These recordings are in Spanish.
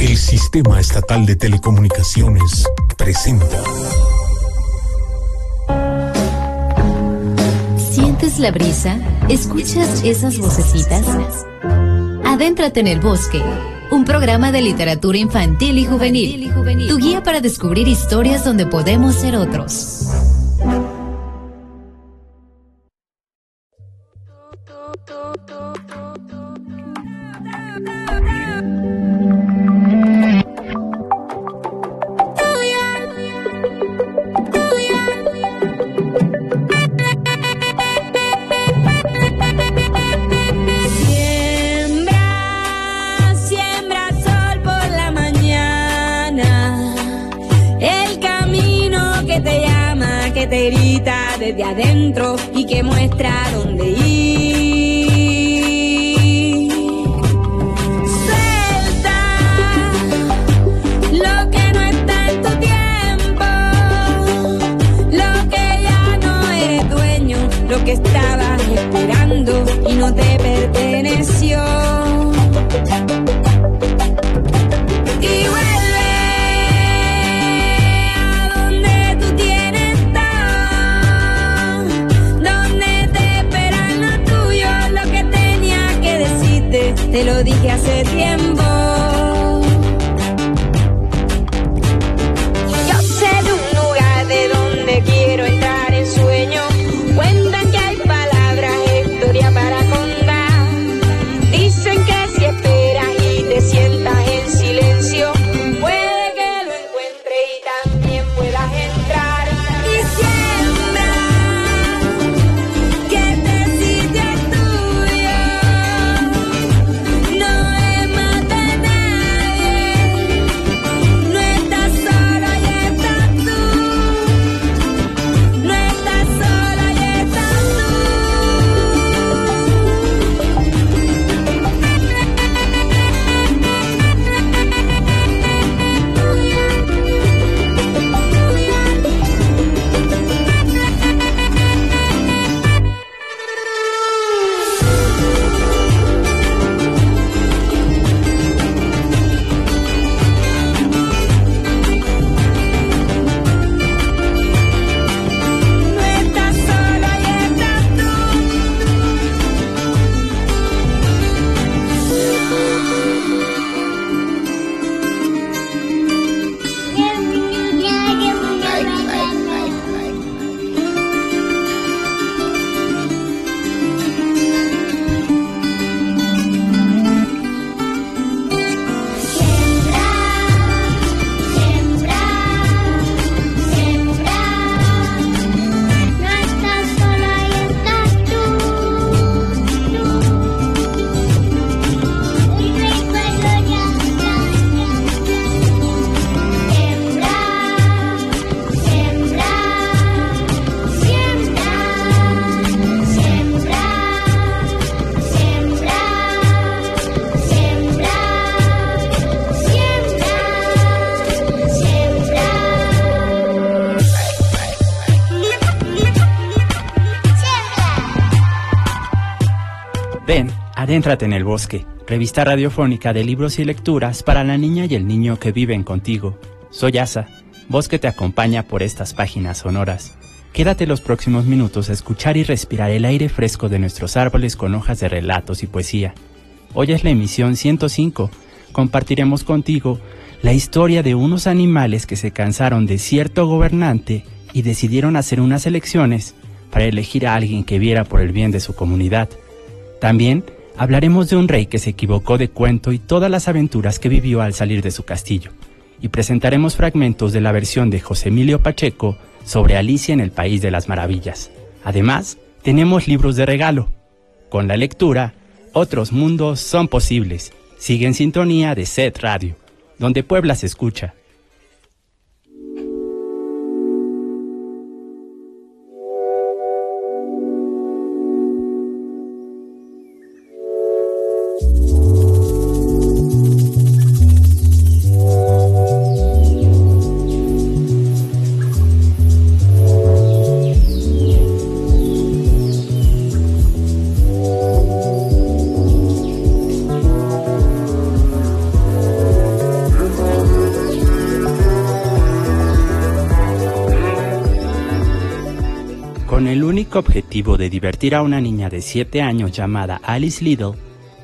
El Sistema Estatal de Telecomunicaciones presenta. ¿Sientes la brisa? ¿Escuchas esas vocecitas? Adéntrate en el bosque. Un programa de literatura infantil y juvenil. Tu guía para descubrir historias donde podemos ser otros. Adéntrate en el bosque, revista radiofónica de libros y lecturas para la niña y el niño que viven contigo. Soy Asa, voz que te acompaña por estas páginas sonoras. Quédate los próximos minutos a escuchar y respirar el aire fresco de nuestros árboles con hojas de relatos y poesía. Hoy es la emisión 105. Compartiremos contigo la historia de unos animales que se cansaron de cierto gobernante y decidieron hacer unas elecciones para elegir a alguien que viera por el bien de su comunidad. También hablaremos de un rey que se equivocó de cuento y todas las aventuras que vivió al salir de su castillo. Y presentaremos fragmentos de la versión de José Emilio Pacheco sobre Alicia en el País de las Maravillas. Además, tenemos libros de regalo. Con la lectura, otros mundos son posibles. Sigue en sintonía de Set Radio, donde Puebla se escucha. De divertir a una niña de 7 años llamada Alice Liddell,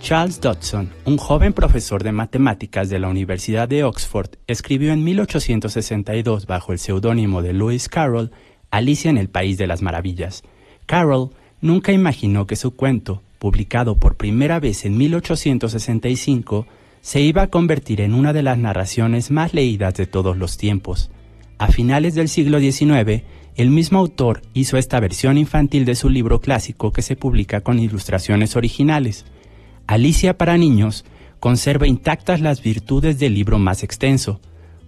Charles Dodson, un joven profesor de matemáticas de la Universidad de Oxford, escribió en 1862 bajo el seudónimo de Lewis Carroll Alicia en el País de las Maravillas. Carroll nunca imaginó que su cuento, publicado por primera vez en 1865, se iba a convertir en una de las narraciones más leídas de todos los tiempos. A finales del siglo XIX, el mismo autor hizo esta versión infantil de su libro clásico que se publica con ilustraciones originales. Alicia para niños conserva intactas las virtudes del libro más extenso.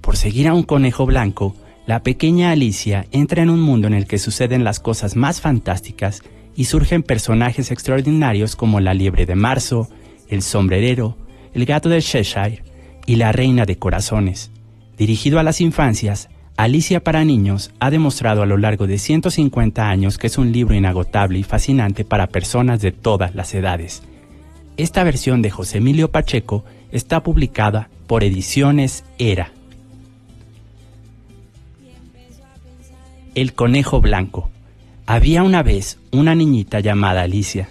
Por seguir a un conejo blanco, la pequeña Alicia entra en un mundo en el que suceden las cosas más fantásticas y surgen personajes extraordinarios como la liebre de marzo, el sombrerero, el gato de Cheshire y la reina de corazones. Dirigido a las infancias, Alicia para niños ha demostrado a lo largo de 150 años que es un libro inagotable y fascinante para personas de todas las edades. Esta versión de José Emilio Pacheco está publicada por Ediciones Era. El conejo blanco. Había una vez una niñita llamada Alicia.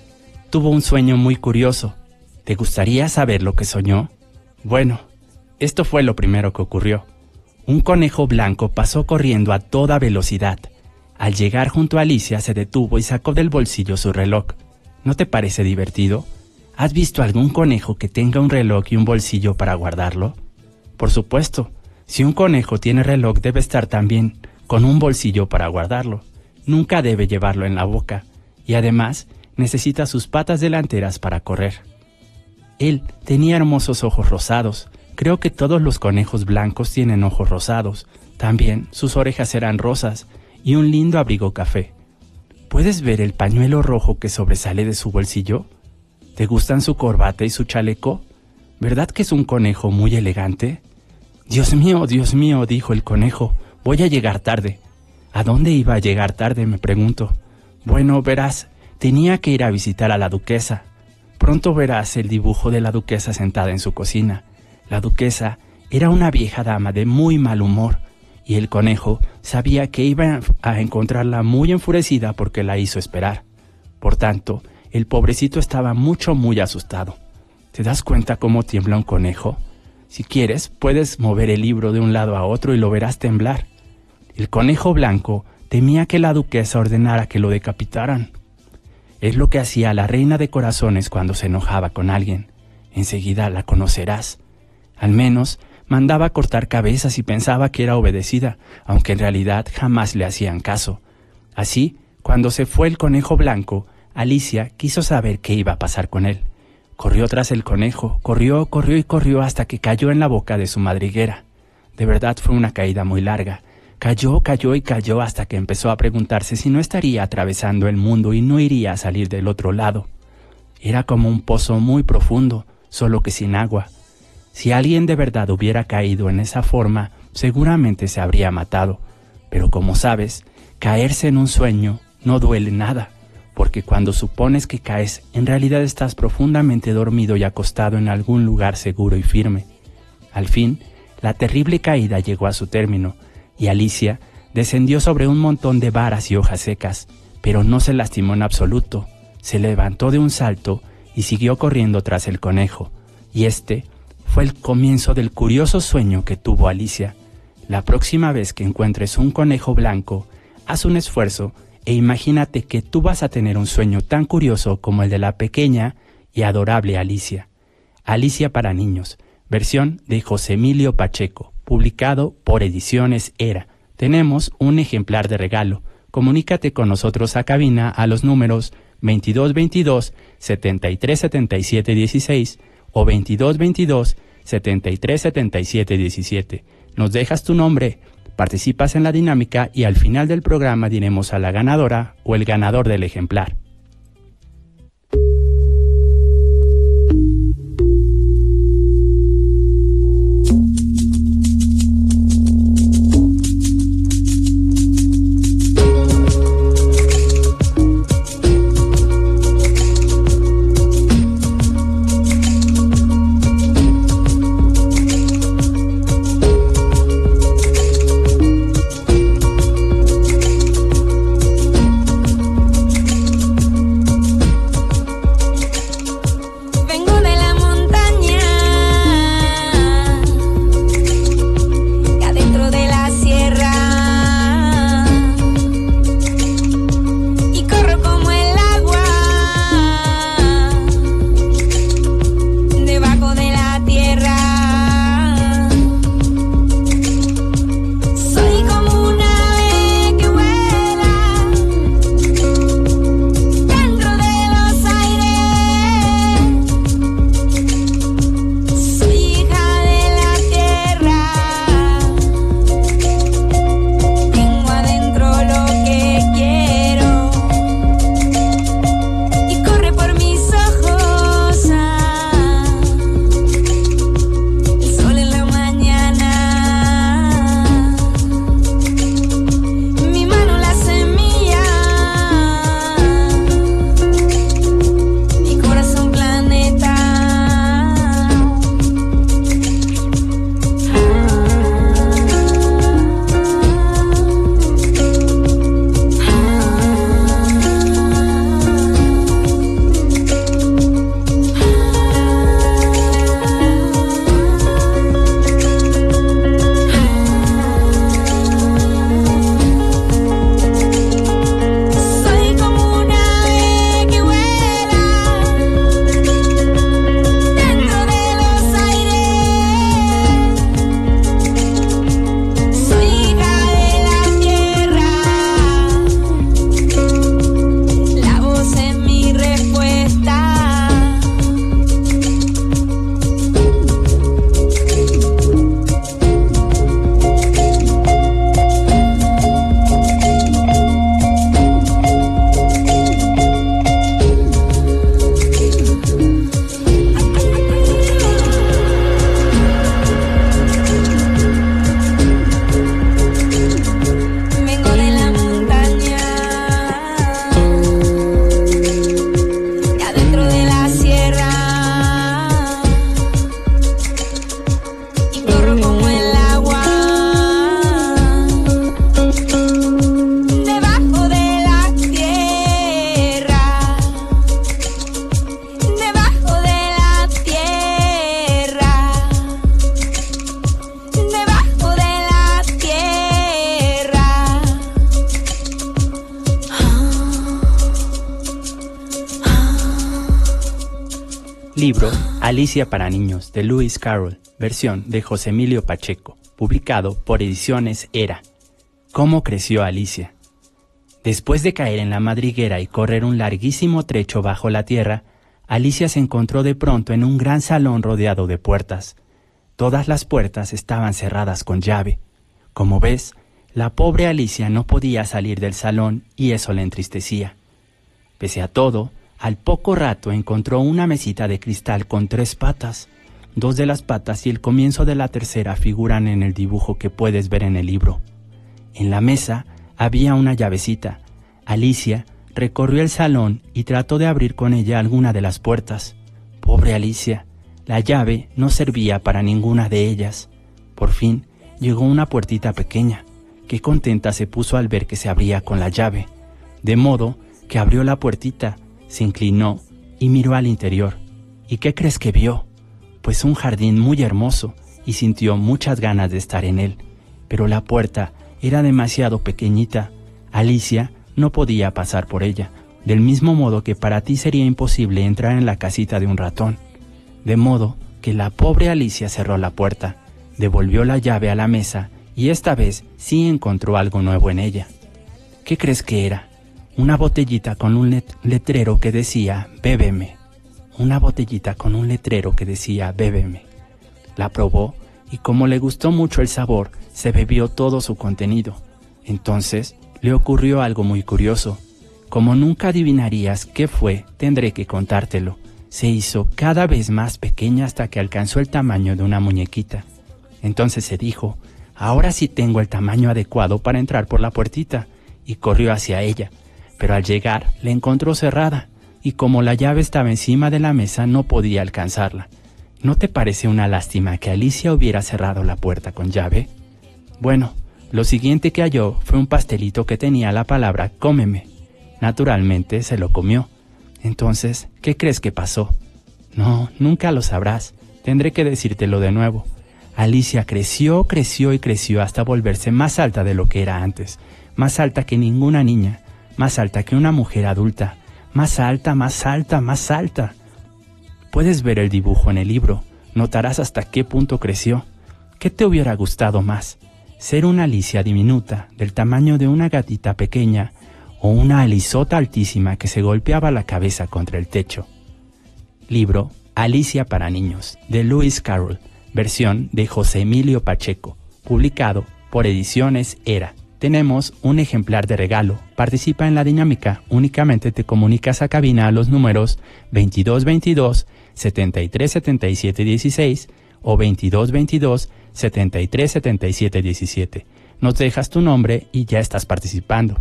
Tuvo un sueño muy curioso. ¿Te gustaría saber lo que soñó? Bueno, esto fue lo primero que ocurrió. Un conejo blanco pasó corriendo a toda velocidad. Al llegar junto a Alicia se detuvo y sacó del bolsillo su reloj. ¿No te parece divertido? ¿Has visto algún conejo que tenga un reloj y un bolsillo para guardarlo? Por supuesto, si un conejo tiene reloj debe estar también con un bolsillo para guardarlo. Nunca debe llevarlo en la boca y además necesita sus patas delanteras para correr. Él tenía hermosos ojos rosados. Creo que todos los conejos blancos tienen ojos rosados. También sus orejas eran rosas y un lindo abrigo café. ¿Puedes ver el pañuelo rojo que sobresale de su bolsillo? ¿Te gustan su corbata y su chaleco? ¿Verdad que es un conejo muy elegante? Dios mío, Dios mío, dijo el conejo, voy a llegar tarde. ¿A dónde iba a llegar tarde? me pregunto. Bueno, verás, tenía que ir a visitar a la duquesa. Pronto verás el dibujo de la duquesa sentada en su cocina. La duquesa era una vieja dama de muy mal humor, y el conejo sabía que iba a encontrarla muy enfurecida porque la hizo esperar. Por tanto, el pobrecito estaba mucho, muy asustado. ¿Te das cuenta cómo tiembla un conejo? Si quieres, puedes mover el libro de un lado a otro y lo verás temblar. El conejo blanco temía que la duquesa ordenara que lo decapitaran. Es lo que hacía la reina de corazones cuando se enojaba con alguien. Enseguida la conocerás. Al menos mandaba cortar cabezas y pensaba que era obedecida, aunque en realidad jamás le hacían caso. Así, cuando se fue el conejo blanco, Alicia quiso saber qué iba a pasar con él. Corrió tras el conejo, corrió, corrió y corrió hasta que cayó en la boca de su madriguera. De verdad fue una caída muy larga. Cayó, cayó y cayó hasta que empezó a preguntarse si no estaría atravesando el mundo y no iría a salir del otro lado. Era como un pozo muy profundo, solo que sin agua. Si alguien de verdad hubiera caído en esa forma, seguramente se habría matado. Pero como sabes, caerse en un sueño no duele nada porque cuando supones que caes, en realidad estás profundamente dormido y acostado en algún lugar seguro y firme. Al fin, la terrible caída llegó a su término, y Alicia descendió sobre un montón de varas y hojas secas, pero no se lastimó en absoluto. Se levantó de un salto y siguió corriendo tras el conejo, y este fue el comienzo del curioso sueño que tuvo Alicia. La próxima vez que encuentres un conejo blanco, haz un esfuerzo e imagínate que tú vas a tener un sueño tan curioso como el de la pequeña y adorable Alicia. Alicia para niños, versión de José Emilio Pacheco, publicado por Ediciones Era. Tenemos un ejemplar de regalo. Comunícate con nosotros a cabina a los números 2222 7377 16 o 2222 7377 17. Nos dejas tu nombre, Participas en la dinámica y al final del programa diremos a la ganadora o el ganador del ejemplar. Alicia para Niños de Lewis Carroll, versión de José Emilio Pacheco, publicado por Ediciones Era. ¿Cómo creció Alicia? Después de caer en la madriguera y correr un larguísimo trecho bajo la tierra, Alicia se encontró de pronto en un gran salón rodeado de puertas. Todas las puertas estaban cerradas con llave. Como ves, la pobre Alicia no podía salir del salón y eso le entristecía. Pese a todo, al poco rato encontró una mesita de cristal con tres patas. Dos de las patas y el comienzo de la tercera figuran en el dibujo que puedes ver en el libro. En la mesa había una llavecita. Alicia recorrió el salón y trató de abrir con ella alguna de las puertas. Pobre Alicia, la llave no servía para ninguna de ellas. Por fin llegó una puertita pequeña. Qué contenta se puso al ver que se abría con la llave. De modo que abrió la puertita, se inclinó y miró al interior. ¿Y qué crees que vio? Pues un jardín muy hermoso y sintió muchas ganas de estar en él. Pero la puerta era demasiado pequeñita. Alicia no podía pasar por ella, del mismo modo que para ti sería imposible entrar en la casita de un ratón. De modo que la pobre Alicia cerró la puerta, devolvió la llave a la mesa y esta vez sí encontró algo nuevo en ella. ¿Qué crees que era? Una botellita con un letrero que decía, bébeme. Una botellita con un letrero que decía, bébeme. La probó y como le gustó mucho el sabor, se bebió todo su contenido. Entonces le ocurrió algo muy curioso. Como nunca adivinarías qué fue, tendré que contártelo. Se hizo cada vez más pequeña hasta que alcanzó el tamaño de una muñequita. Entonces se dijo, ahora sí tengo el tamaño adecuado para entrar por la puertita, y corrió hacia ella. Pero al llegar la encontró cerrada, y como la llave estaba encima de la mesa no podía alcanzarla. ¿No te parece una lástima que Alicia hubiera cerrado la puerta con llave? Bueno, lo siguiente que halló fue un pastelito que tenía la palabra cómeme. Naturalmente se lo comió. Entonces, ¿qué crees que pasó? No, nunca lo sabrás. Tendré que decírtelo de nuevo. Alicia creció, creció y creció hasta volverse más alta de lo que era antes, más alta que ninguna niña, más alta que una mujer adulta, más alta, más alta, más alta. Puedes ver el dibujo en el libro, notarás hasta qué punto creció. ¿Qué te hubiera gustado más? ser una Alicia diminuta, del tamaño de una gatita pequeña, o una Alisota altísima que se golpeaba la cabeza contra el techo. Libro Alicia para niños, de Lewis Carroll, versión de José Emilio Pacheco, publicado por Ediciones Era. Tenemos un ejemplar de regalo. Participa en la dinámica. Únicamente te comunicas a cabina a los números 2222 737716 16 o 2222 73 77 17. Nos dejas tu nombre y ya estás participando.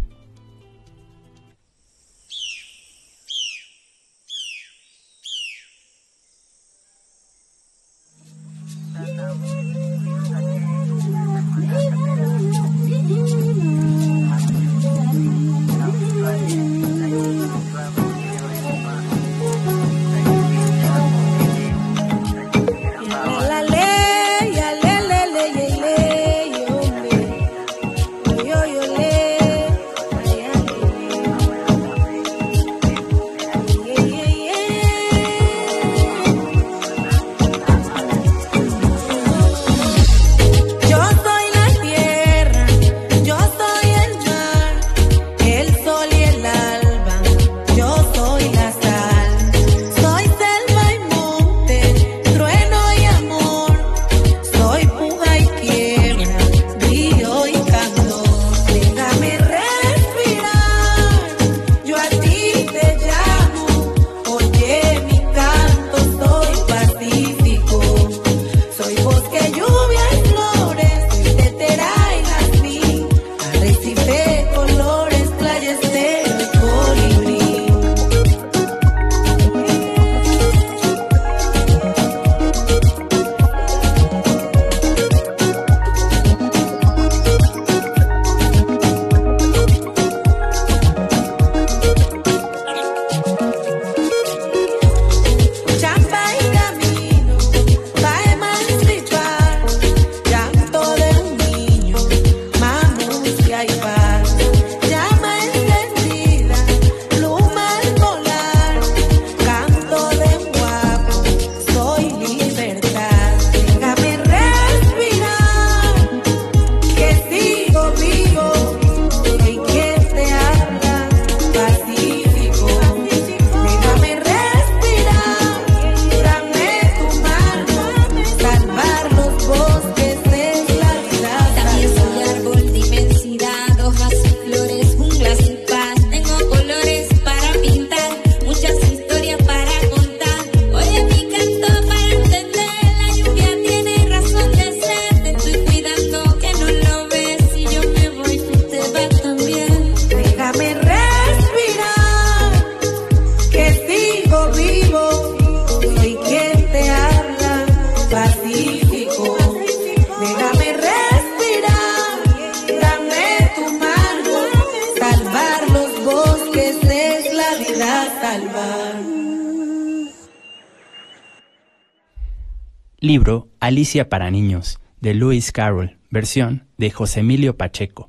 Libro Alicia para niños de Lewis Carroll, versión de José Emilio Pacheco,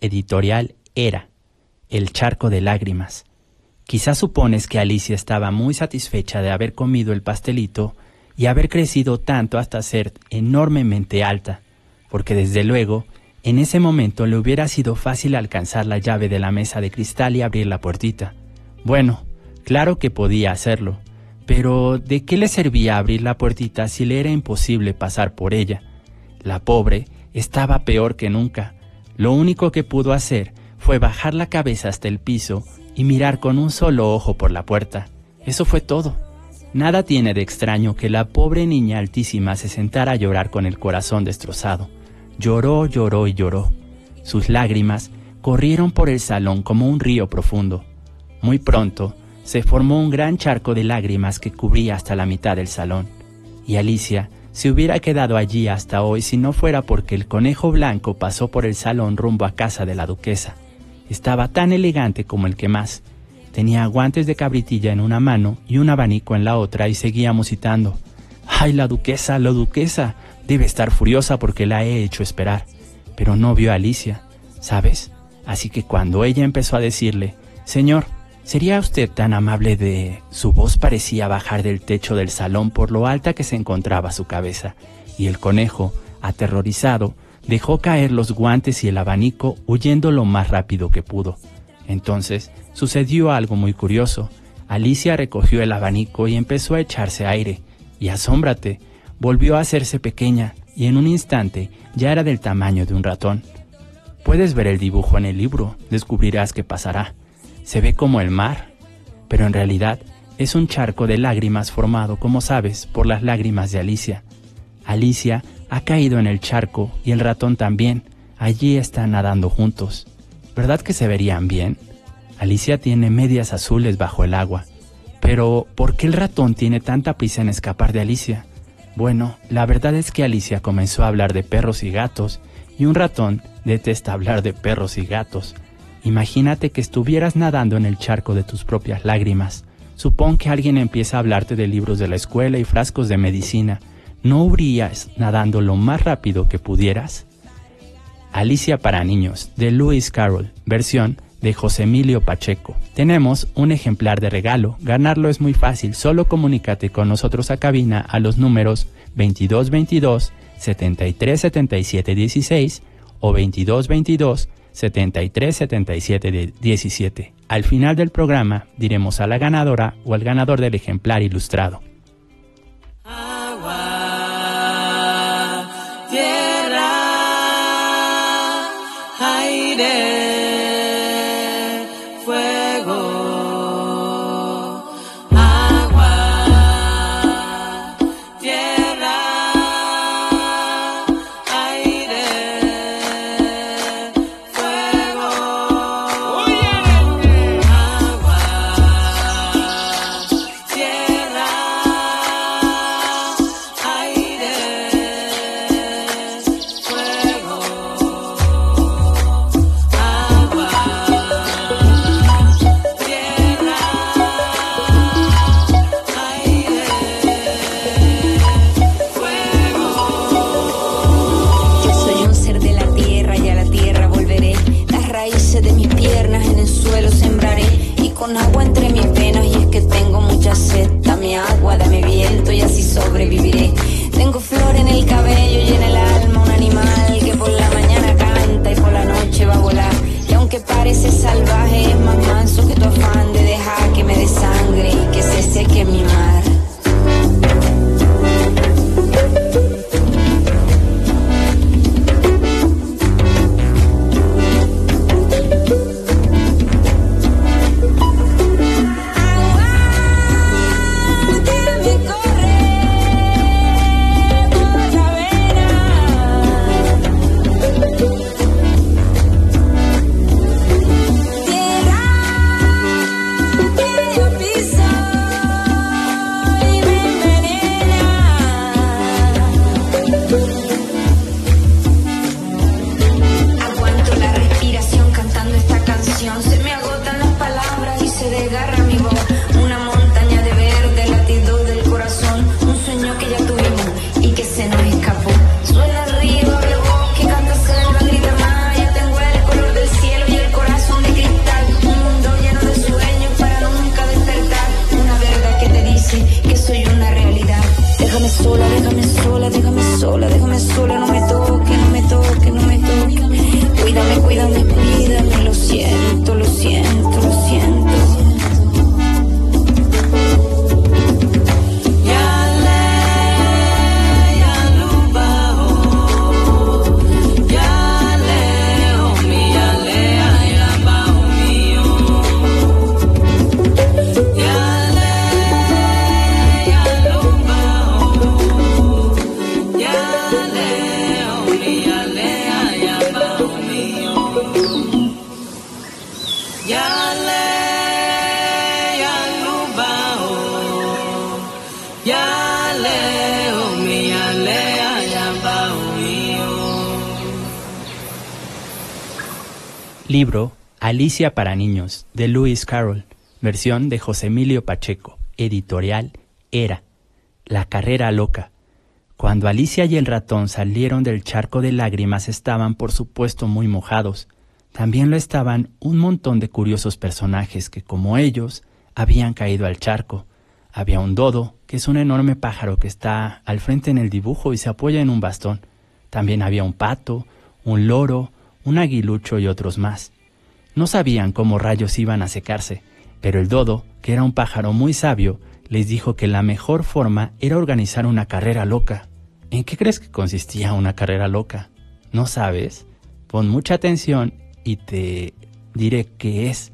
editorial Era, El charco de lágrimas. Quizás supones que Alicia estaba muy satisfecha de haber comido el pastelito y haber crecido tanto hasta ser enormemente alta, porque desde luego, en ese momento le hubiera sido fácil alcanzar la llave de la mesa de cristal y abrir la puertita. Bueno, claro que podía hacerlo, pero ¿de qué le servía abrir la puertita si le era imposible pasar por ella? La pobre estaba peor que nunca. Lo único que pudo hacer fue bajar la cabeza hasta el piso y mirar con un solo ojo por la puerta. Eso fue todo. Nada tiene de extraño que la pobre niña altísima se sentara a llorar con el corazón destrozado. Lloró, lloró y lloró. Sus lágrimas corrieron por el salón como un río profundo. Muy pronto se formó un gran charco de lágrimas que cubría hasta la mitad del salón. Y Alicia se hubiera quedado allí hasta hoy si no fuera porque el conejo blanco pasó por el salón rumbo a casa de la duquesa. Estaba tan elegante como el que más. Tenía guantes de cabritilla en una mano y un abanico en la otra y seguía musitando. ¡Ay, la duquesa, la duquesa! Debe estar furiosa porque la he hecho esperar. Pero no vio a Alicia, ¿sabes? Así que cuando ella empezó a decirle, Señor, ¿sería usted tan amable de... Su voz parecía bajar del techo del salón por lo alta que se encontraba su cabeza, y el conejo, aterrorizado, dejó caer los guantes y el abanico huyendo lo más rápido que pudo. Entonces sucedió algo muy curioso. Alicia recogió el abanico y empezó a echarse aire, y asómbrate, volvió a hacerse pequeña y en un instante ya era del tamaño de un ratón. Puedes ver el dibujo en el libro, descubrirás qué pasará. Se ve como el mar, pero en realidad es un charco de lágrimas formado, como sabes, por las lágrimas de Alicia. Alicia ha caído en el charco y el ratón también. Allí están nadando juntos. ¿Verdad que se verían bien? Alicia tiene medias azules bajo el agua. Pero, ¿por qué el ratón tiene tanta prisa en escapar de Alicia? Bueno, la verdad es que Alicia comenzó a hablar de perros y gatos, y un ratón detesta hablar de perros y gatos. Imagínate que estuvieras nadando en el charco de tus propias lágrimas. Supón que alguien empieza a hablarte de libros de la escuela y frascos de medicina, ¿no huirías nadando lo más rápido que pudieras? Alicia para niños, de Lewis Carroll, versión de José Emilio Pacheco. Tenemos un ejemplar de regalo. Ganarlo es muy fácil, solo comunícate con nosotros a cabina a los números 2222 7377 16 o 2222 7377 17. Al final del programa diremos a la ganadora o al ganador del ejemplar ilustrado. Libro Alicia para niños de Lewis Carroll, versión de José Emilio Pacheco, editorial Era, La carrera loca. Cuando Alicia y el ratón salieron del charco de lágrimas estaban por supuesto muy mojados. También lo estaban un montón de curiosos personajes que, como ellos, habían caído al charco. Había un dodo, que es un enorme pájaro que está al frente en el dibujo y se apoya en un bastón. También había un pato, un loro, un aguilucho y otros más. No sabían cómo rayos iban a secarse, pero el dodo, que era un pájaro muy sabio, les dijo que la mejor forma era organizar una carrera loca. ¿En qué crees que consistía una carrera loca? ¿No sabes? Pon mucha atención y te diré qué es.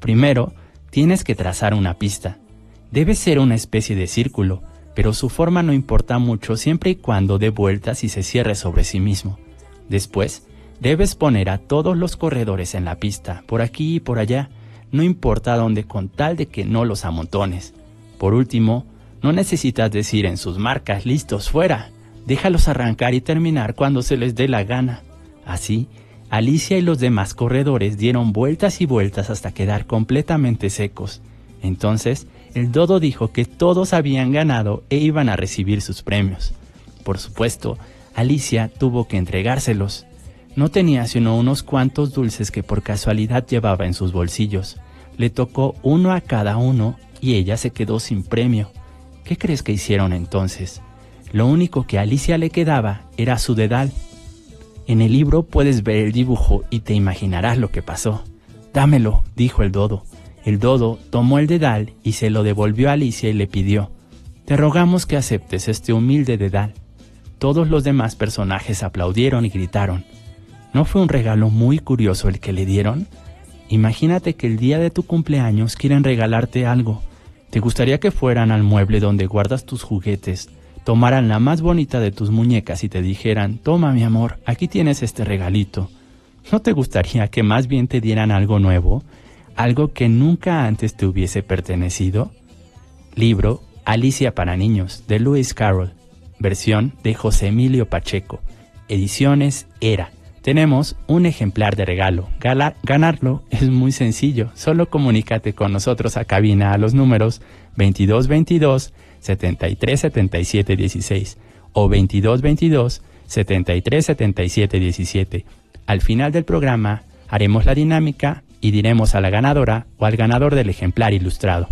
Primero, tienes que trazar una pista. Debe ser una especie de círculo, pero su forma no importa mucho siempre y cuando dé vueltas y se cierre sobre sí mismo. Después, Debes poner a todos los corredores en la pista, por aquí y por allá, no importa dónde con tal de que no los amontones. Por último, no necesitas decir en sus marcas listos fuera, déjalos arrancar y terminar cuando se les dé la gana. Así, Alicia y los demás corredores dieron vueltas y vueltas hasta quedar completamente secos. Entonces, el dodo dijo que todos habían ganado e iban a recibir sus premios. Por supuesto, Alicia tuvo que entregárselos. No tenía sino unos cuantos dulces que por casualidad llevaba en sus bolsillos. Le tocó uno a cada uno y ella se quedó sin premio. ¿Qué crees que hicieron entonces? Lo único que a Alicia le quedaba era su dedal. En el libro puedes ver el dibujo y te imaginarás lo que pasó. Dámelo, dijo el dodo. El dodo tomó el dedal y se lo devolvió a Alicia y le pidió, Te rogamos que aceptes este humilde dedal. Todos los demás personajes aplaudieron y gritaron, ¿No fue un regalo muy curioso el que le dieron? Imagínate que el día de tu cumpleaños quieren regalarte algo. ¿Te gustaría que fueran al mueble donde guardas tus juguetes, tomaran la más bonita de tus muñecas y te dijeran, toma mi amor, aquí tienes este regalito? ¿No te gustaría que más bien te dieran algo nuevo? ¿Algo que nunca antes te hubiese pertenecido? Libro Alicia para Niños de Lewis Carroll, versión de José Emilio Pacheco, ediciones Era tenemos un ejemplar de regalo. ganarlo es muy sencillo. Solo comunícate con nosotros a cabina a los números 2222 7377 16 o 2222 7377 17. Al final del programa haremos la dinámica y diremos a la ganadora o al ganador del ejemplar ilustrado.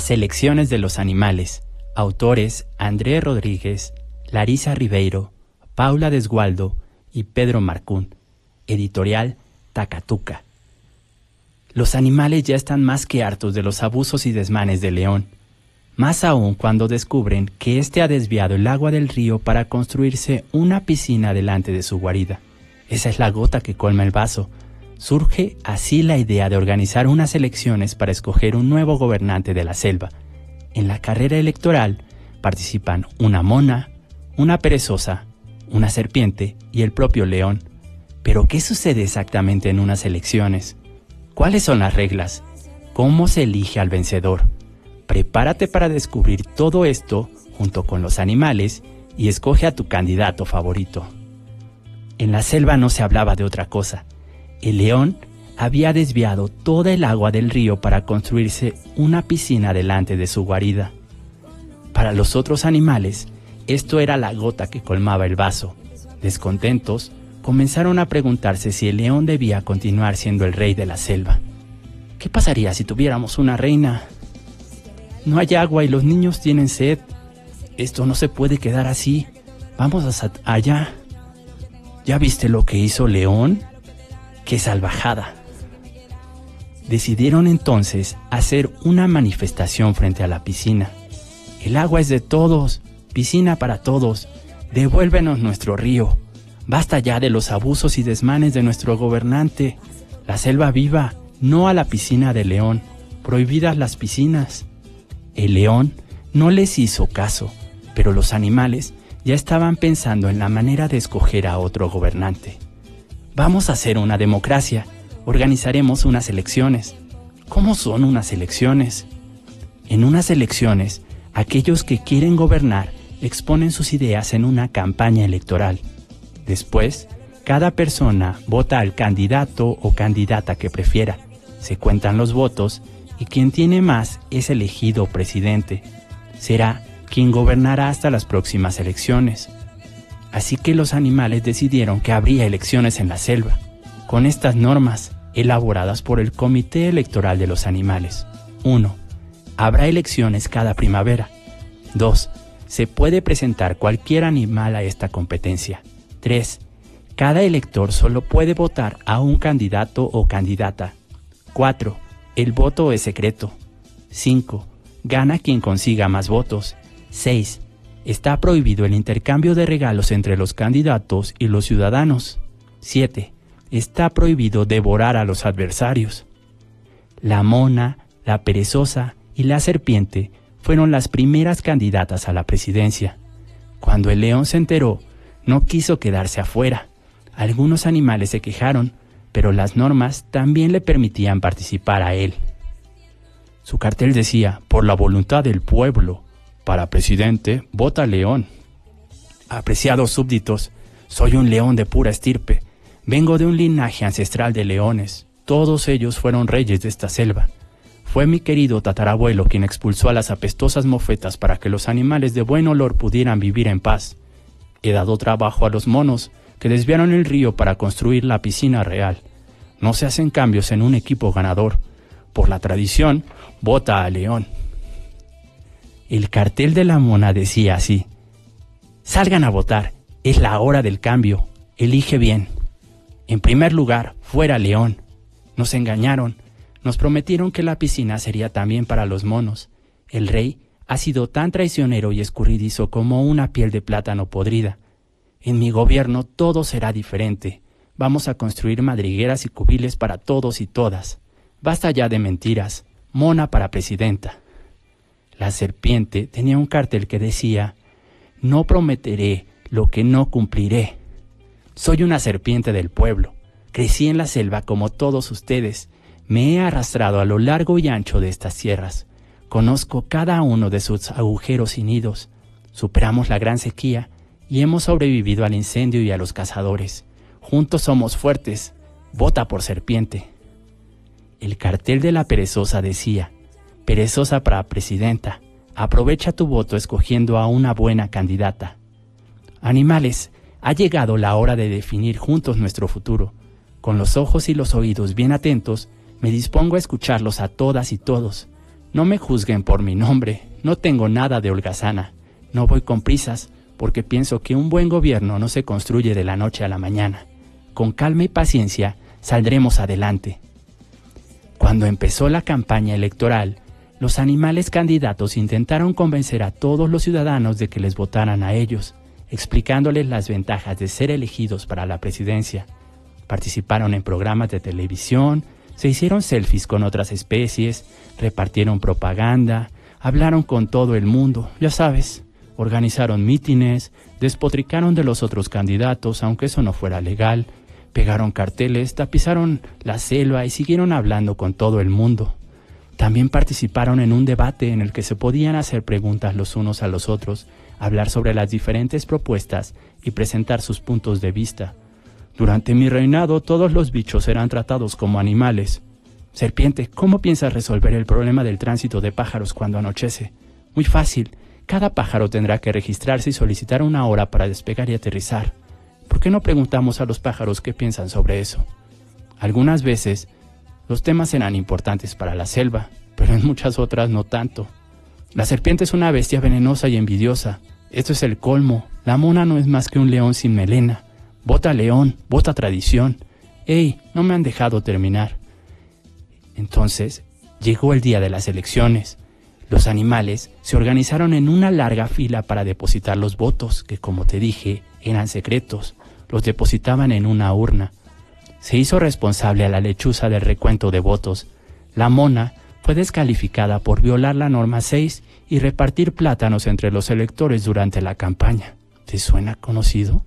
Las selecciones de los animales. Autores André Rodríguez, Larisa Ribeiro, Paula Desgualdo y Pedro Marcún. Editorial Takatuka. Los animales ya están más que hartos de los abusos y desmanes de León. Más aún cuando descubren que éste ha desviado el agua del río para construirse una piscina delante de su guarida. Esa es la gota que colma el vaso. Surge así la idea de organizar unas elecciones para escoger un nuevo gobernante de la selva. En la carrera electoral participan una mona, una perezosa, una serpiente y el propio león. Pero ¿qué sucede exactamente en unas elecciones? ¿Cuáles son las reglas? ¿Cómo se elige al vencedor? Prepárate para descubrir todo esto junto con los animales y escoge a tu candidato favorito. En la selva no se hablaba de otra cosa. El león había desviado toda el agua del río para construirse una piscina delante de su guarida. Para los otros animales, esto era la gota que colmaba el vaso. Descontentos, comenzaron a preguntarse si el león debía continuar siendo el rey de la selva. ¿Qué pasaría si tuviéramos una reina? No hay agua y los niños tienen sed. Esto no se puede quedar así. Vamos a allá. ¿Ya viste lo que hizo León? ¡Qué salvajada! Decidieron entonces hacer una manifestación frente a la piscina. El agua es de todos, piscina para todos. Devuélvenos nuestro río. Basta ya de los abusos y desmanes de nuestro gobernante. La selva viva, no a la piscina de León. Prohibidas las piscinas. El león no les hizo caso, pero los animales ya estaban pensando en la manera de escoger a otro gobernante. Vamos a hacer una democracia, organizaremos unas elecciones. ¿Cómo son unas elecciones? En unas elecciones, aquellos que quieren gobernar exponen sus ideas en una campaña electoral. Después, cada persona vota al candidato o candidata que prefiera. Se cuentan los votos y quien tiene más es elegido presidente. Será quien gobernará hasta las próximas elecciones. Así que los animales decidieron que habría elecciones en la selva, con estas normas elaboradas por el Comité Electoral de los Animales. 1. Habrá elecciones cada primavera. 2. Se puede presentar cualquier animal a esta competencia. 3. Cada elector solo puede votar a un candidato o candidata. 4 el voto es secreto. 5. Gana quien consiga más votos. 6. Está prohibido el intercambio de regalos entre los candidatos y los ciudadanos. 7. Está prohibido devorar a los adversarios. La mona, la perezosa y la serpiente fueron las primeras candidatas a la presidencia. Cuando el león se enteró, no quiso quedarse afuera. Algunos animales se quejaron pero las normas también le permitían participar a él. Su cartel decía, por la voluntad del pueblo, para presidente, vota León. Apreciados súbditos, soy un león de pura estirpe, vengo de un linaje ancestral de leones, todos ellos fueron reyes de esta selva. Fue mi querido tatarabuelo quien expulsó a las apestosas mofetas para que los animales de buen olor pudieran vivir en paz. He dado trabajo a los monos que desviaron el río para construir la piscina real. No se hacen cambios en un equipo ganador. Por la tradición, vota a León. El cartel de la mona decía así, Salgan a votar, es la hora del cambio, elige bien. En primer lugar, fuera León. Nos engañaron, nos prometieron que la piscina sería también para los monos. El rey ha sido tan traicionero y escurridizo como una piel de plátano podrida. En mi gobierno todo será diferente. Vamos a construir madrigueras y cubiles para todos y todas. Basta ya de mentiras. Mona para presidenta. La serpiente tenía un cartel que decía, No prometeré lo que no cumpliré. Soy una serpiente del pueblo. Crecí en la selva como todos ustedes. Me he arrastrado a lo largo y ancho de estas tierras. Conozco cada uno de sus agujeros y nidos. Superamos la gran sequía y hemos sobrevivido al incendio y a los cazadores. Juntos somos fuertes. Vota por serpiente. El cartel de la perezosa decía, perezosa para presidenta, aprovecha tu voto escogiendo a una buena candidata. Animales, ha llegado la hora de definir juntos nuestro futuro. Con los ojos y los oídos bien atentos, me dispongo a escucharlos a todas y todos. No me juzguen por mi nombre, no tengo nada de holgazana, no voy con prisas, porque pienso que un buen gobierno no se construye de la noche a la mañana. Con calma y paciencia saldremos adelante. Cuando empezó la campaña electoral, los animales candidatos intentaron convencer a todos los ciudadanos de que les votaran a ellos, explicándoles las ventajas de ser elegidos para la presidencia. Participaron en programas de televisión, se hicieron selfies con otras especies, repartieron propaganda, hablaron con todo el mundo, ya sabes, organizaron mítines, despotricaron de los otros candidatos, aunque eso no fuera legal, pegaron carteles, tapizaron la selva y siguieron hablando con todo el mundo. También participaron en un debate en el que se podían hacer preguntas los unos a los otros, hablar sobre las diferentes propuestas y presentar sus puntos de vista. Durante mi reinado todos los bichos eran tratados como animales. Serpiente, ¿cómo piensas resolver el problema del tránsito de pájaros cuando anochece? Muy fácil. Cada pájaro tendrá que registrarse y solicitar una hora para despegar y aterrizar. ¿Por qué no preguntamos a los pájaros qué piensan sobre eso? Algunas veces los temas eran importantes para la selva, pero en muchas otras no tanto. La serpiente es una bestia venenosa y envidiosa. Esto es el colmo. La mona no es más que un león sin melena. Vota león, vota tradición. ¡Ey! No me han dejado terminar. Entonces, llegó el día de las elecciones. Los animales se organizaron en una larga fila para depositar los votos, que como te dije, eran secretos. Los depositaban en una urna. Se hizo responsable a la lechuza del recuento de votos. La mona fue descalificada por violar la norma 6 y repartir plátanos entre los electores durante la campaña. ¿Te suena conocido?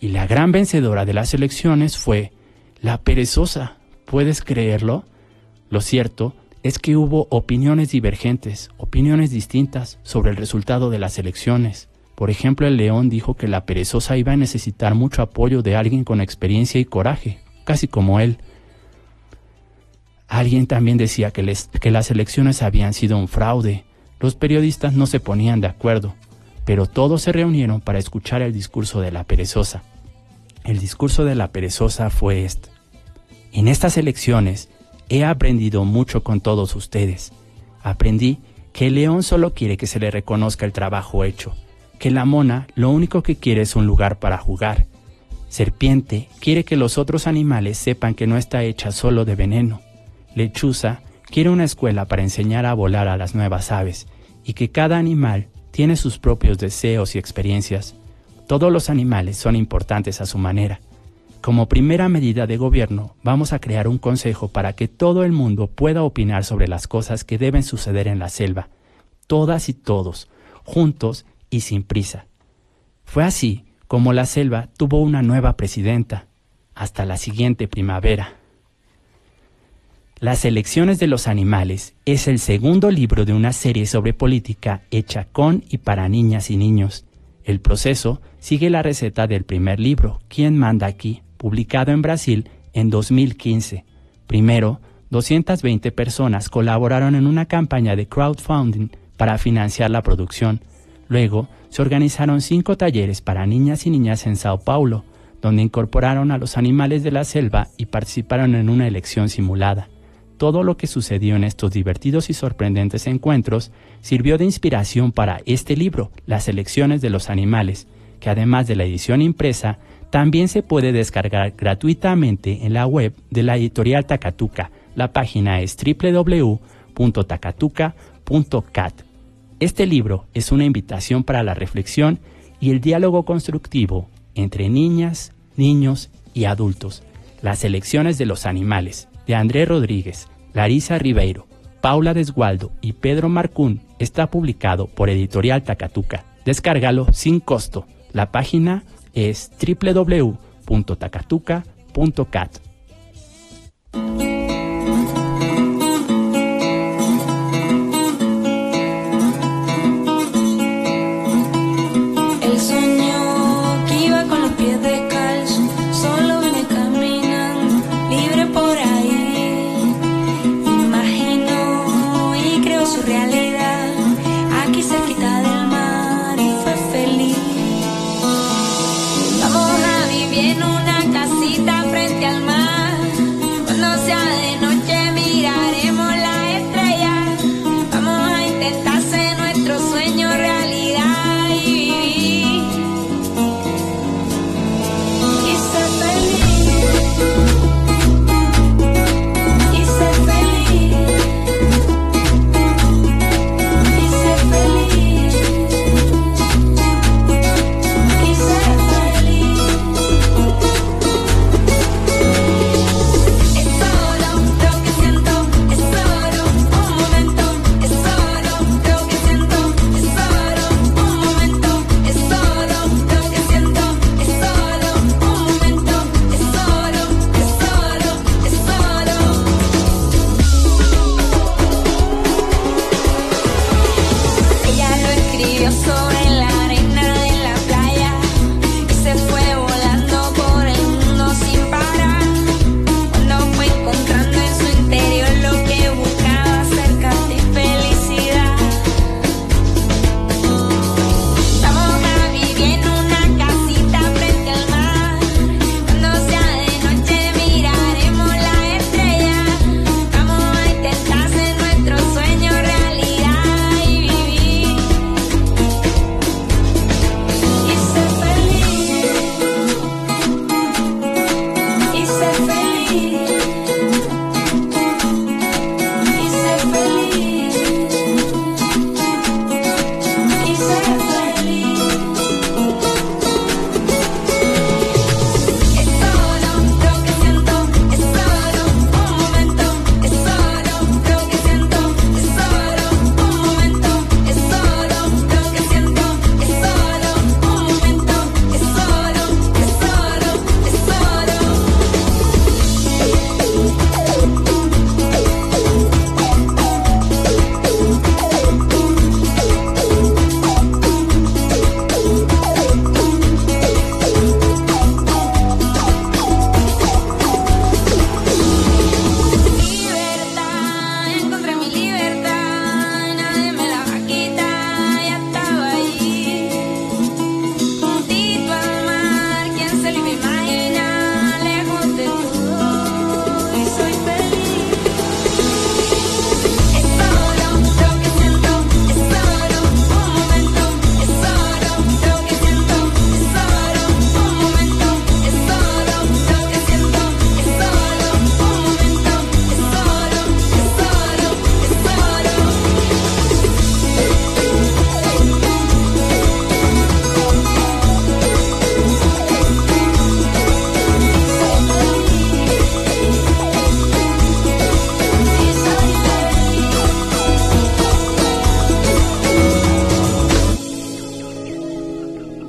Y la gran vencedora de las elecciones fue la perezosa. ¿Puedes creerlo? Lo cierto es que hubo opiniones divergentes, opiniones distintas sobre el resultado de las elecciones. Por ejemplo, el león dijo que la perezosa iba a necesitar mucho apoyo de alguien con experiencia y coraje, casi como él. Alguien también decía que, las elecciones habían sido un fraude. Los periodistas no se ponían de acuerdo, pero todos se reunieron para escuchar el discurso de la perezosa. El discurso de la perezosa fue este. En estas elecciones he aprendido mucho con todos ustedes. Aprendí que el león solo quiere que se le reconozca el trabajo hecho, que la mona lo único que quiere es un lugar para jugar. Serpiente quiere que los otros animales sepan que no está hecha solo de veneno. Lechuza quiere una escuela para enseñar a volar a las nuevas aves y que cada animal tiene sus propios deseos y experiencias. Todos los animales son importantes a su manera. Como primera medida de gobierno, vamos a crear un consejo para que todo el mundo pueda opinar sobre las cosas que deben suceder en la selva, todas y todos, juntos y sin prisa. Fue así como la selva tuvo una nueva presidenta, hasta la siguiente primavera. Las elecciones de los animales es el segundo libro de una serie sobre política hecha con y para niñas y niños. El proceso sigue la receta del primer libro, ¿Quién manda aquí?, publicado en Brasil en 2015. Primero, 220 personas colaboraron en una campaña de crowdfunding para financiar la producción. Luego, se organizaron cinco talleres para niñas y niñas en Sao Paulo, donde incorporaron a los animales de la selva y participaron en una elección simulada. Todo lo que sucedió en estos divertidos y sorprendentes encuentros sirvió de inspiración para este libro, Las elecciones de los animales, que además de la edición impresa, también se puede descargar gratuitamente en la web de la editorial Takatuka. La página es www.takatuka.cat. Este libro es una invitación para la reflexión y el diálogo constructivo entre niñas, niños y adultos. Las elecciones de los animales, de André Rodríguez, Larisa Ribeiro, Paula Desgualdo y Pedro Marcún, está publicado por Editorial Takatuka. Descárgalo sin costo. La página es www.takatuka.cat.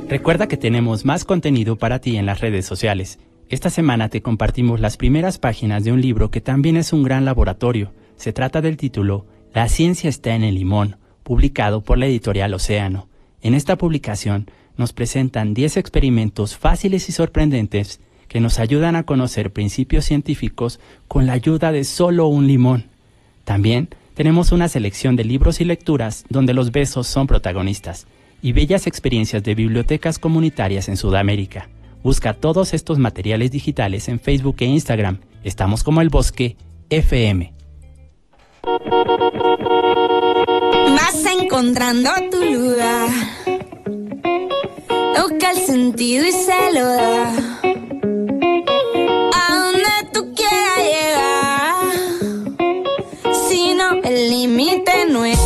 Recuerda que tenemos más contenido para ti en las redes sociales. Esta semana te compartimos las primeras páginas de un libro que también es un gran laboratorio. Se trata del título La ciencia está en el limón, publicado por la editorial Océano. En esta publicación nos presentan 10 experimentos fáciles y sorprendentes que nos ayudan a conocer principios científicos con la ayuda de solo un limón. También tenemos una selección de libros y lecturas donde los besos son protagonistas y bellas experiencias de bibliotecas comunitarias en Sudamérica. Busca todos estos materiales digitales en Facebook e Instagram. Estamos como el bosque FM. Vas encontrando tu lugar. Busca el sentido y se lo da. A donde tú quieras llegar. Si no, el límite no está.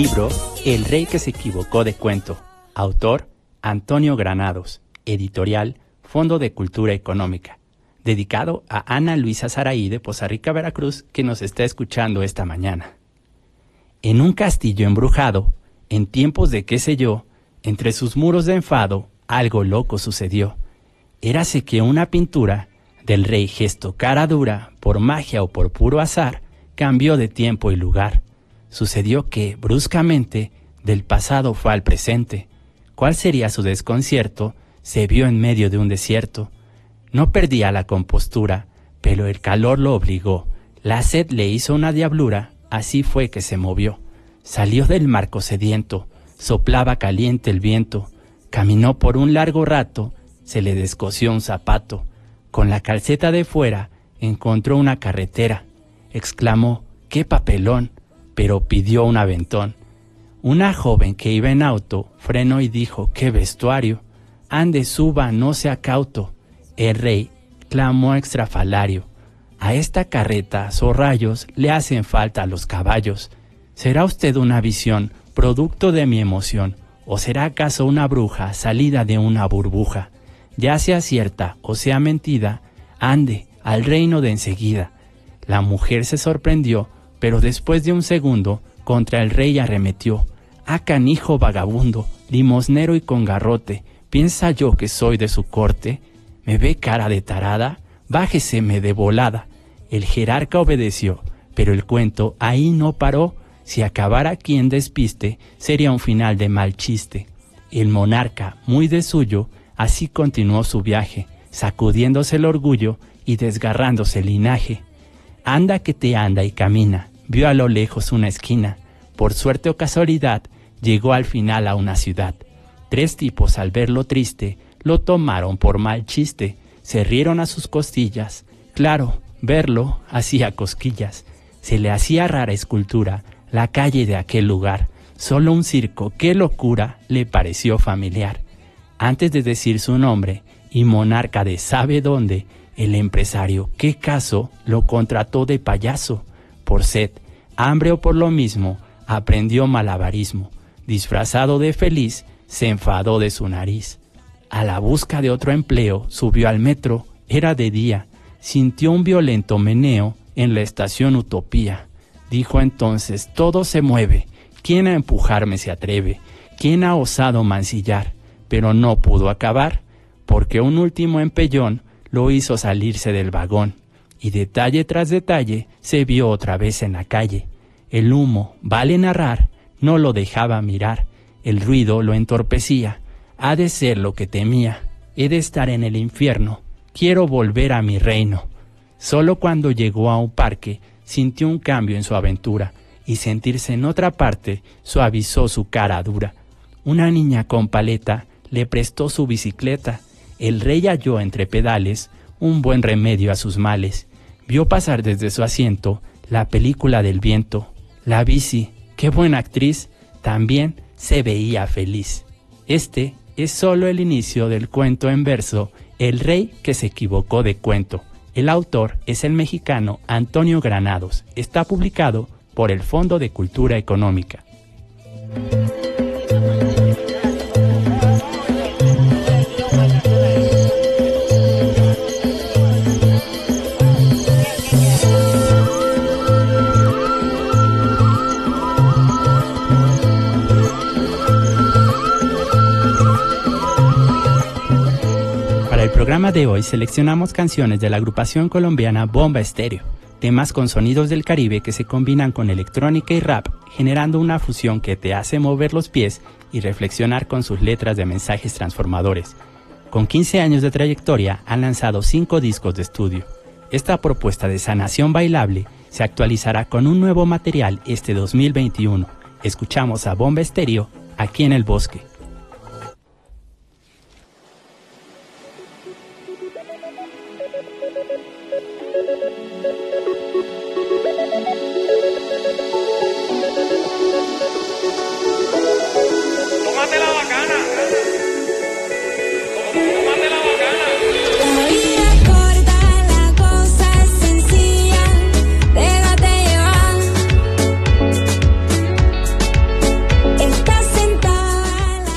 Libro El rey que se equivocó de cuento. Autor Antonio Granados. Editorial Fondo de Cultura Económica. Dedicado a Ana Luisa Saraí de Poza Rica, Veracruz, que nos está escuchando esta mañana. En un castillo embrujado, en tiempos de qué sé yo, entre sus muros de enfado, algo loco sucedió. Érase que una pintura del rey gesto cara dura, por magia o por puro azar, cambió de tiempo y lugar. Sucedió que, bruscamente, del pasado fue al presente. ¿Cuál sería su desconcierto? Se vio en medio de un desierto. No perdía la compostura, pero el calor lo obligó. La sed le hizo una diablura, así fue que se movió. Salió del marco sediento, soplaba caliente el viento, caminó por un largo rato, se le descosió un zapato. Con la calceta de fuera encontró una carretera. Exclamó, ¡qué papelón! Pero pidió un aventón. Una joven que iba en auto frenó y dijo, ¡qué vestuario! Ande, suba, no sea cauto. El rey clamó extrafalario. A esta carreta, zorrayos, le hacen falta los caballos. ¿Será usted una visión, producto de mi emoción? ¿O será acaso una bruja salida de una burbuja? Ya sea cierta o sea mentida, ande al reino de enseguida. La mujer se sorprendió, pero después de un segundo, contra el rey arremetió. Ah, canijo vagabundo, limosnero y con garrote, ¿Piensa yo que soy de su corte? ¿Me ve cara de tarada? Bájeseme de volada. El jerarca obedeció, pero el cuento ahí no paró. Si acabara quien despiste, sería un final de mal chiste. El monarca, muy de suyo, así continuó su viaje, sacudiéndose el orgullo y desgarrándose el linaje. Anda que te anda y camina, vio a lo lejos una esquina. Por suerte o casualidad, llegó al final a una ciudad. Tres tipos al verlo triste, lo tomaron por mal chiste, se rieron a sus costillas. Claro, verlo hacía cosquillas. Se le hacía rara escultura la calle de aquel lugar. Solo un circo, qué locura, le pareció familiar. Antes de decir su nombre, y monarca de sabe dónde, el empresario, qué caso, lo contrató de payaso. Por sed, hambre o por lo mismo, aprendió malabarismo. Disfrazado de feliz, se enfadó de su nariz. A la busca de otro empleo, subió al metro, era de día, sintió un violento meneo en la estación Utopía. Dijo entonces, todo se mueve, ¿quién a empujarme se atreve? ¿Quién ha osado mancillar? Pero no pudo acabar, porque un último empellón lo hizo salirse del vagón, y detalle tras detalle se vio otra vez en la calle. El humo, vale narrar, no lo dejaba mirar, el ruido lo entorpecía, ha de ser lo que temía, he de estar en el infierno, quiero volver a mi reino. Solo cuando llegó a un parque sintió un cambio en su aventura, y sentirse en otra parte suavizó su cara dura. Una niña con paleta le prestó su bicicleta, el rey halló entre pedales un buen remedio a sus males. Vio pasar desde su asiento la película del viento, la bici, qué buena actriz, también se veía feliz. Este es solo el inicio del cuento en verso El rey que se equivocó de cuento. El autor es el mexicano Antonio Granados. Está publicado por el Fondo de Cultura Económica. Programa de hoy seleccionamos canciones de la agrupación colombiana Bomba Estéreo, temas con sonidos del Caribe que se combinan con electrónica y rap, generando una fusión que te hace mover los pies y reflexionar con sus letras de mensajes transformadores. Con 15 años de trayectoria han lanzado 5 discos de estudio. Esta propuesta de sanación bailable se actualizará con un nuevo material este 2021. Escuchamos a Bomba Estéreo aquí en el bosque.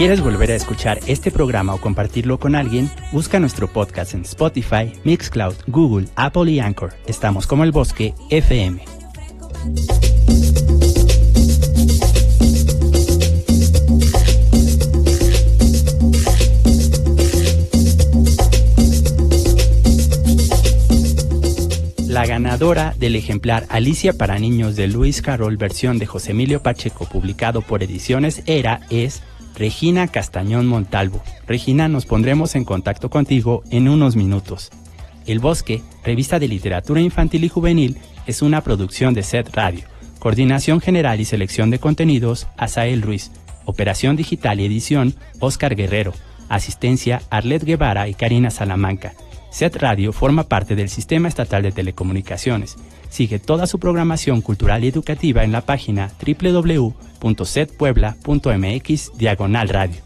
¿Quieres volver a escuchar este programa o compartirlo con alguien? Busca nuestro podcast en Spotify, Mixcloud, Google, Apple y Anchor. Estamos como el bosque FM. La ganadora del ejemplar Alicia para niños de Luis Carroll versión de José Emilio Pacheco publicado por Ediciones Era es Regina Castañón Montalvo. Regina, nos pondremos en contacto contigo en unos minutos. El Bosque, revista de literatura infantil y juvenil, es una producción de Set Radio. Coordinación general y selección de contenidos, Asael Ruiz. Operación digital y edición, Oscar Guerrero. Asistencia, Arlet Guevara y Karina Salamanca. Set Radio forma parte del Sistema Estatal de Telecomunicaciones. Sigue toda su programación cultural y educativa en la página www.setpuebla.mx diagonal radio.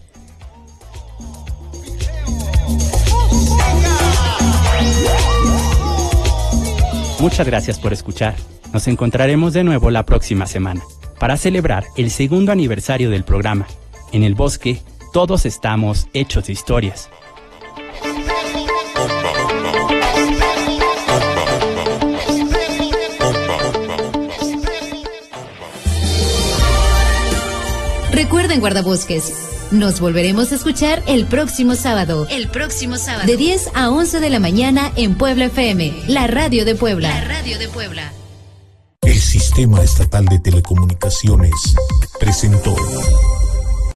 Muchas gracias por escuchar. Nos encontraremos de nuevo la próxima semana para celebrar el segundo aniversario del programa. En el bosque, todos estamos hechos de historias. Recuerden guardabosques, Nos volveremos a escuchar el próximo sábado. El próximo sábado. De 10 a 11 de la mañana en Puebla FM, la radio de Puebla. La radio de Puebla. El Sistema Estatal de Telecomunicaciones presentó